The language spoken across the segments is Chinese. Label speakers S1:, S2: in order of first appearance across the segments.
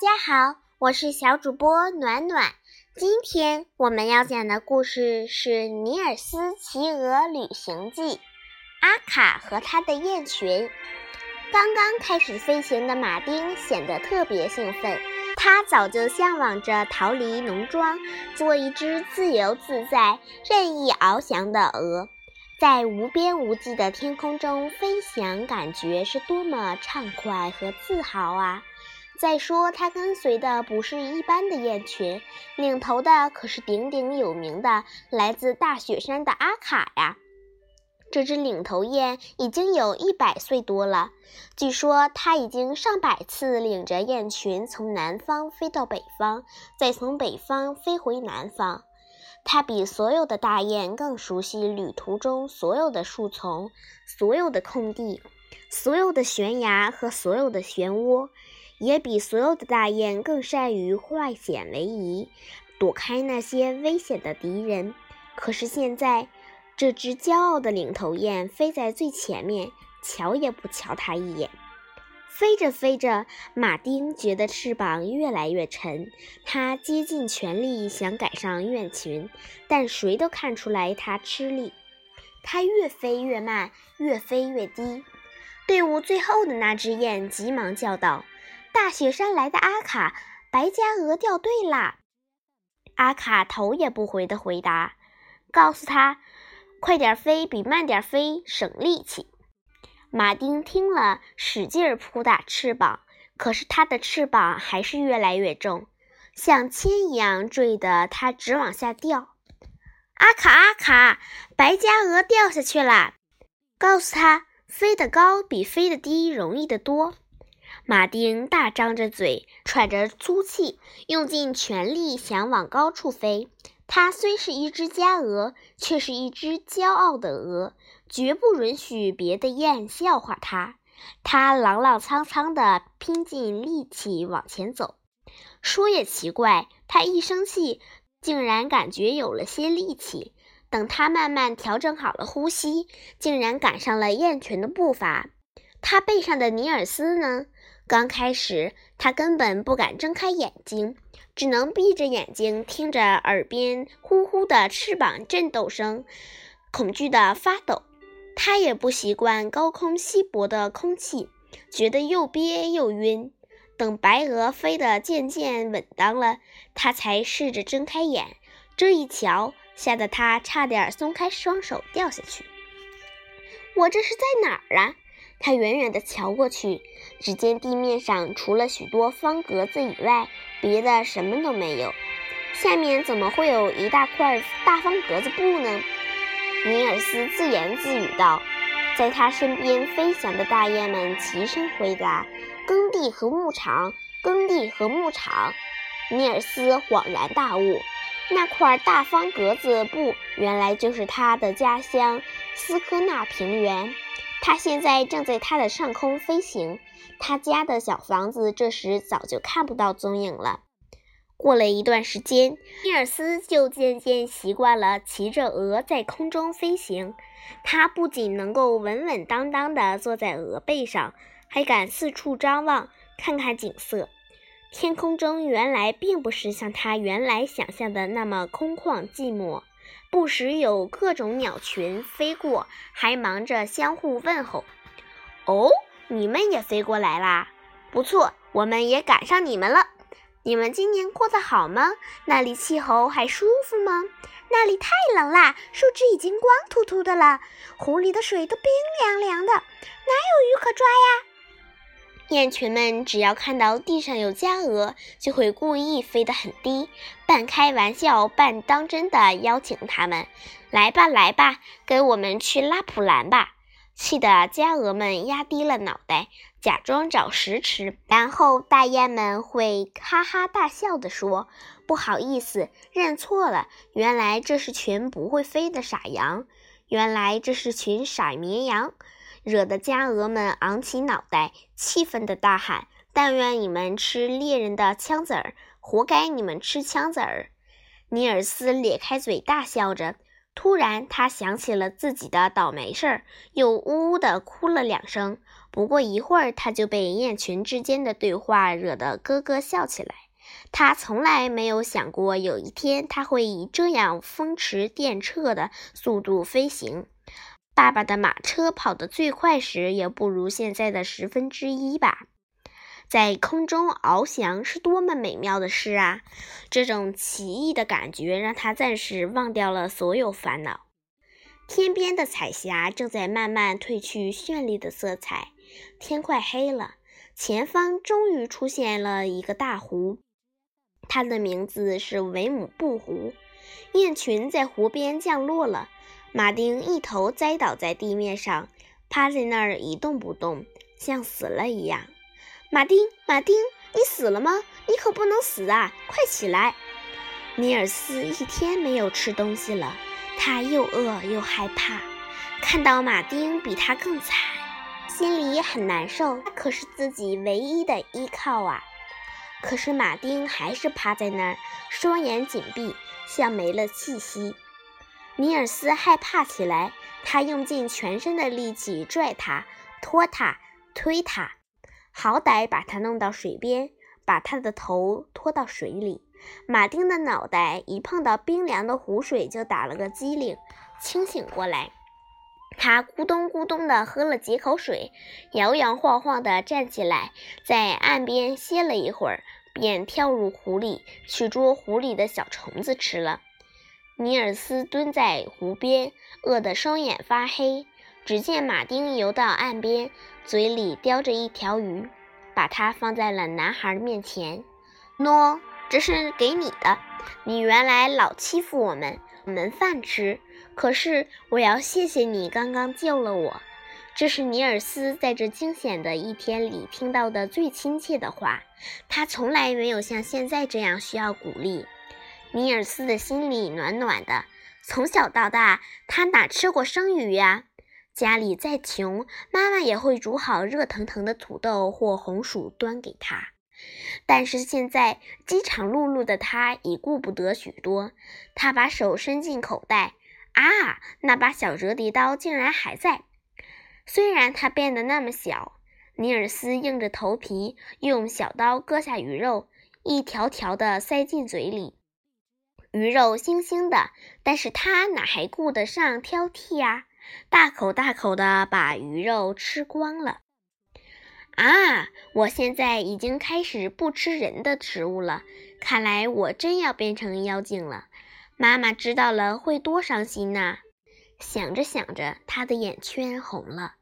S1: 大家好，我是小主播暖暖。今天我们要讲的故事是《尼尔斯骑鹅旅行记》。阿卡和他的雁群。刚刚开始飞行的马丁显得特别兴奋，他早就向往着逃离农庄，做一只自由自在、任意翱翔的鹅，在无边无际的天空中飞翔，感觉是多么畅快和自豪啊！再说，他跟随的不是一般的雁群，领头的可是鼎鼎有名的来自大雪山的阿卡呀。这只领头雁已经有一百岁多了，据说它已经上百次领着雁群从南方飞到北方，再从北方飞回南方。它比所有的大雁更熟悉旅途中所有的树丛、所有的空地、所有的悬崖和所有的漩涡。也比所有的大雁更善于化险为夷，躲开那些危险的敌人。可是现在，这只骄傲的领头雁飞在最前面，瞧也不瞧它一眼。飞着飞着，马丁觉得翅膀越来越沉，他竭尽全力想赶上雁群，但谁都看出来他吃力。他越飞越慢，越飞越低。队伍最后的那只雁急忙叫道。大雪山来的阿卡，白家鹅掉队啦！阿卡头也不回地回答：“告诉他，快点飞比慢点飞省力气。”马丁听了，使劲儿扑打翅膀，可是他的翅膀还是越来越重，像铅一样坠得他直往下掉。阿卡阿卡，白家鹅掉下去了！告诉他，飞得高比飞得低容易得多。马丁大张着嘴，喘着粗气，用尽全力想往高处飞。它虽是一只家鹅，却是一只骄傲的鹅，绝不允许别的雁笑话它。它踉踉跄跄地拼尽力气往前走。说也奇怪，它一生气，竟然感觉有了些力气。等它慢慢调整好了呼吸，竟然赶上了雁群的步伐。它背上的尼尔斯呢？刚开始，他根本不敢睁开眼睛，只能闭着眼睛听着耳边呼呼的翅膀震动声，恐惧的发抖。他也不习惯高空稀薄的空气，觉得又憋又晕。等白鹅飞得渐渐稳当了，他才试着睁开眼。这一瞧，吓得他差点松开双手掉下去。我这是在哪儿啊？他远远地瞧过去，只见地面上除了许多方格子以外，别的什么都没有。下面怎么会有一大块大方格子布呢？尼尔斯自言自语道。在他身边飞翔的大雁们齐声回答：“耕地和牧场，耕地和牧场。”尼尔斯恍然大悟，那块大方格子布原来就是他的家乡斯科纳平原。他现在正在它的上空飞行，他家的小房子这时早就看不到踪影了。过了一段时间，尼尔斯就渐渐习惯了骑着鹅在空中飞行。他不仅能够稳稳当当地坐在鹅背上，还敢四处张望，看看景色。天空中原来并不是像他原来想象的那么空旷寂寞。不时有各种鸟群飞过，还忙着相互问候。哦，你们也飞过来啦？不错，我们也赶上你们了。你们今年过得好吗？那里气候还舒服吗？那里太冷啦，树枝已经光秃秃的了，湖里的水都冰凉凉的，哪有鱼可抓呀？雁群们只要看到地上有家鹅，就会故意飞得很低，半开玩笑半当真的邀请它们：“来吧，来吧，跟我们去拉普兰吧！”气得家鹅们压低了脑袋，假装找食吃。然后大雁们会哈哈大笑地说：“不好意思，认错了，原来这是群不会飞的傻羊，原来这是群傻绵羊。”惹得家鹅们昂起脑袋，气愤地大喊：“但愿你们吃猎人的枪子儿，活该你们吃枪子儿！”尼尔斯咧开嘴大笑着，突然他想起了自己的倒霉事儿，又呜呜地哭了两声。不过一会儿，他就被雁群之间的对话惹得咯咯笑起来。他从来没有想过有一天他会以这样风驰电掣的速度飞行。爸爸的马车跑得最快时，也不如现在的十分之一吧。在空中翱翔是多么美妙的事啊！这种奇异的感觉让他暂时忘掉了所有烦恼。天边的彩霞正在慢慢褪去绚丽的色彩，天快黑了。前方终于出现了一个大湖，它的名字是维姆布湖。雁群在湖边降落了，马丁一头栽倒在地面上，趴在那儿一动不动，像死了一样。马丁，马丁，你死了吗？你可不能死啊！快起来！尼尔斯一天没有吃东西了，他又饿又害怕，看到马丁比他更惨，心里很难受。他可是自己唯一的依靠啊！可是马丁还是趴在那儿，双眼紧闭，像没了气息。尼尔斯害怕起来，他用尽全身的力气拽他、拖他、推他。好歹把他弄到水边，把他的头拖到水里。马丁的脑袋一碰到冰凉的湖水，就打了个激灵，清醒过来。他咕咚咕咚地喝了几口水，摇摇晃晃地站起来，在岸边歇了一会儿，便跳入湖里去捉湖里的小虫子吃了。尼尔斯蹲在湖边，饿得双眼发黑。只见马丁游到岸边，嘴里叼着一条鱼，把它放在了男孩面前。喏，这是给你的。你原来老欺负我们，没饭吃。可是我要谢谢你刚刚救了我。这是尼尔斯在这惊险的一天里听到的最亲切的话。他从来没有像现在这样需要鼓励。尼尔斯的心里暖暖的。从小到大，他哪吃过生鱼呀？家里再穷，妈妈也会煮好热腾腾的土豆或红薯端给他。但是现在饥肠辘辘的他已顾不得许多。他把手伸进口袋，啊，那把小折叠刀竟然还在。虽然它变得那么小，尼尔斯硬着头皮用小刀割下鱼肉，一条条的塞进嘴里。鱼肉腥腥的，但是他哪还顾得上挑剔呀？大口大口地把鱼肉吃光了。啊，我现在已经开始不吃人的食物了。看来我真要变成妖精了。妈妈知道了会多伤心呐！想着想着，他的眼圈红了。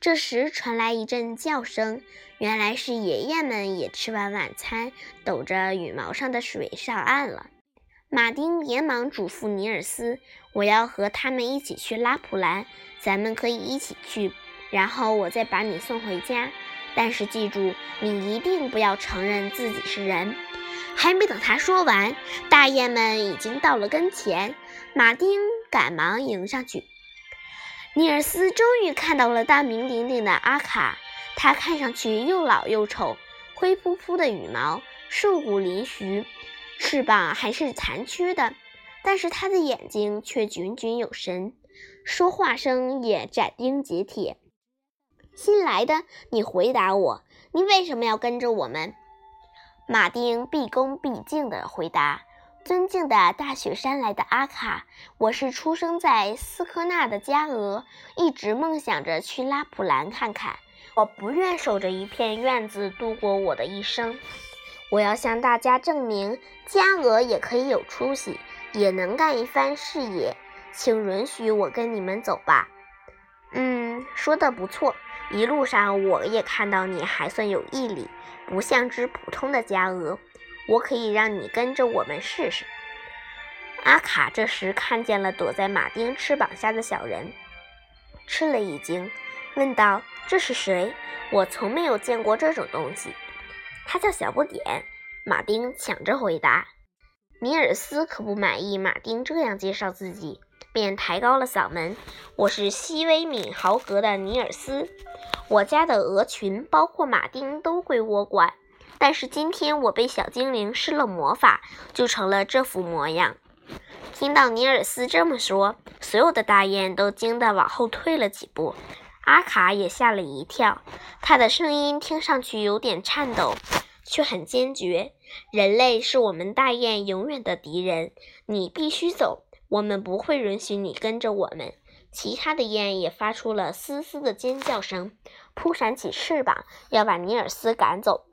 S1: 这时传来一阵叫声，原来是爷爷们也吃完晚餐，抖着羽毛上的水上岸了。马丁连忙嘱咐尼尔斯：“我要和他们一起去拉普兰，咱们可以一起去，然后我再把你送回家。但是记住，你一定不要承认自己是人。”还没等他说完，大雁们已经到了跟前。马丁赶忙迎上去。尼尔斯终于看到了大名鼎鼎的阿卡，他看上去又老又丑，灰扑扑的羽毛，瘦骨嶙峋。翅膀还是残缺的，但是他的眼睛却炯炯有神，说话声也斩钉截铁。新来的，你回答我，你为什么要跟着我们？马丁毕恭毕敬地回答：“尊敬的大雪山来的阿卡，我是出生在斯科纳的加俄，一直梦想着去拉普兰看看。我不愿守着一片院子度过我的一生。”我要向大家证明，加俄也可以有出息，也能干一番事业。请允许我跟你们走吧。嗯，说的不错。一路上我也看到你还算有毅力，不像只普通的加俄。我可以让你跟着我们试试。阿卡这时看见了躲在马丁翅膀下的小人，吃了一惊，问道：“这是谁？我从没有见过这种东西。”他叫小不点，马丁抢着回答。尼尔斯可不满意马丁这样介绍自己，便抬高了嗓门：“我是西威敏豪格的尼尔斯，我家的鹅群，包括马丁，都归我管。但是今天我被小精灵施了魔法，就成了这副模样。”听到尼尔斯这么说，所有的大雁都惊得往后退了几步。阿卡也吓了一跳，他的声音听上去有点颤抖，却很坚决：“人类是我们大雁永远的敌人，你必须走，我们不会允许你跟着我们。”其他的雁也发出了嘶嘶的尖叫声，扑闪起翅膀，要把尼尔斯赶走。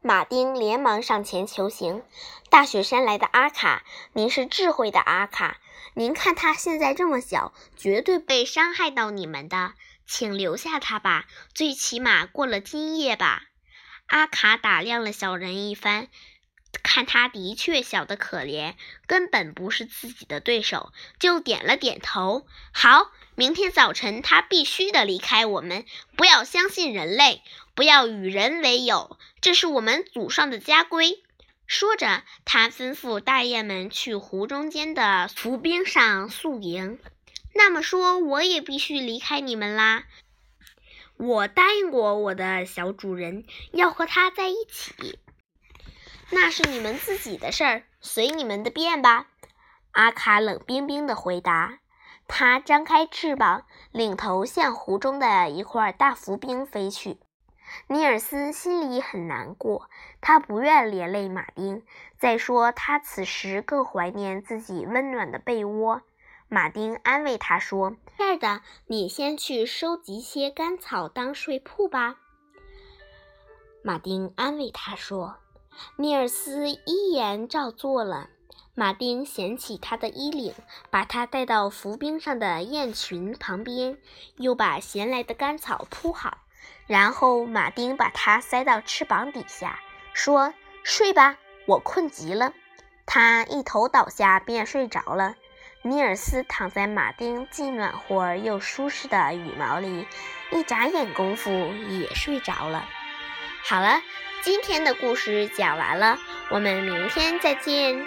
S1: 马丁连忙上前求情：“大雪山来的阿卡，您是智慧的阿卡，您看他现在这么小，绝对被伤害到你们的，请留下他吧，最起码过了今夜吧。”阿卡打量了小人一番。看他的确小得可怜，根本不是自己的对手，就点了点头。好，明天早晨他必须得离开我们。不要相信人类，不要与人为友，这是我们祖上的家规。说着，他吩咐大雁们去湖中间的浮冰上宿营。那么说，我也必须离开你们啦。我答应过我的小主人，要和他在一起。那是你们自己的事儿，随你们的便吧。”阿卡冷冰冰地回答。他张开翅膀，领头向湖中的一块大浮冰飞去。尼尔斯心里很难过，他不愿连累马丁。再说，他此时更怀念自己温暖的被窝。马丁安慰他说：“亲爱的，你先去收集些干草当睡铺吧。”马丁安慰他说。尼尔斯依言照做了。马丁捡起他的衣领，把他带到浮冰上的雁群旁边，又把衔来的干草铺好。然后马丁把他塞到翅膀底下，说：“睡吧，我困极了。”他一头倒下便睡着了。尼尔斯躺在马丁既暖和又舒适的羽毛里，一眨眼功夫也睡着了。好了。今天的故事讲完了，我们明天再见。